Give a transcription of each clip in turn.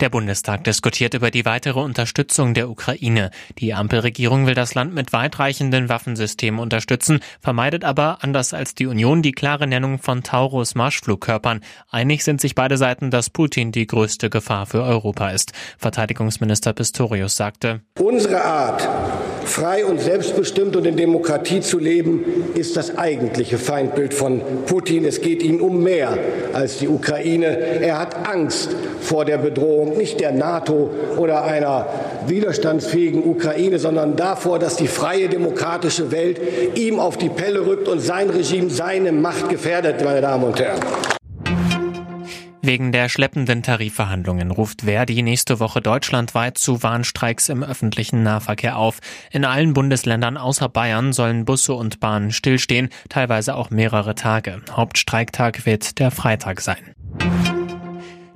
Der Bundestag diskutiert über die weitere Unterstützung der Ukraine. Die Ampelregierung will das Land mit weitreichenden Waffensystemen unterstützen, vermeidet aber, anders als die Union, die klare Nennung von Taurus Marschflugkörpern. Einig sind sich beide Seiten, dass Putin die größte Gefahr für Europa ist. Verteidigungsminister Pistorius sagte, Unsere Art, frei und selbstbestimmt und in Demokratie zu leben, ist das eigentliche Feindbild von Putin. Es geht ihm um mehr als die Ukraine. Er hat Angst vor der Bedrohung nicht der NATO oder einer widerstandsfähigen Ukraine, sondern davor, dass die freie demokratische Welt ihm auf die Pelle rückt und sein Regime seine Macht gefährdet, meine Damen und Herren. Wegen der schleppenden Tarifverhandlungen ruft Verdi nächste Woche deutschlandweit zu Warnstreiks im öffentlichen Nahverkehr auf. In allen Bundesländern außer Bayern sollen Busse und Bahnen stillstehen, teilweise auch mehrere Tage. Hauptstreiktag wird der Freitag sein.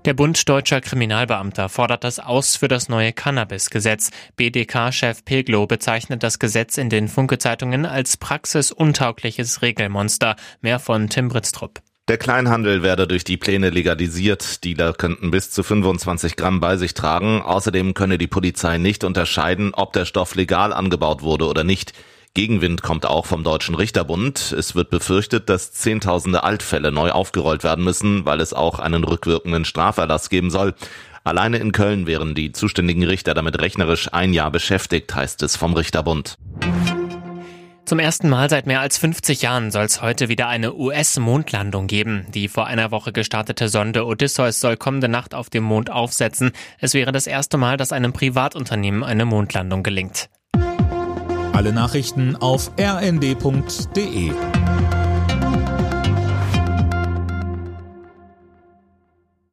Der Bund deutscher Kriminalbeamter fordert das aus für das neue Cannabis-Gesetz. BDK-Chef Peglo bezeichnet das Gesetz in den Funke-Zeitungen als praxisuntaugliches Regelmonster. Mehr von Tim Britztrup. Der Kleinhandel werde durch die Pläne legalisiert. Dealer könnten bis zu 25 Gramm bei sich tragen. Außerdem könne die Polizei nicht unterscheiden, ob der Stoff legal angebaut wurde oder nicht. Gegenwind kommt auch vom Deutschen Richterbund. Es wird befürchtet, dass Zehntausende Altfälle neu aufgerollt werden müssen, weil es auch einen rückwirkenden Straferlass geben soll. Alleine in Köln wären die zuständigen Richter damit rechnerisch ein Jahr beschäftigt, heißt es vom Richterbund. Zum ersten Mal seit mehr als 50 Jahren soll es heute wieder eine US-Mondlandung geben. Die vor einer Woche gestartete Sonde Odysseus soll kommende Nacht auf dem Mond aufsetzen. Es wäre das erste Mal, dass einem Privatunternehmen eine Mondlandung gelingt. Alle Nachrichten auf rnd.de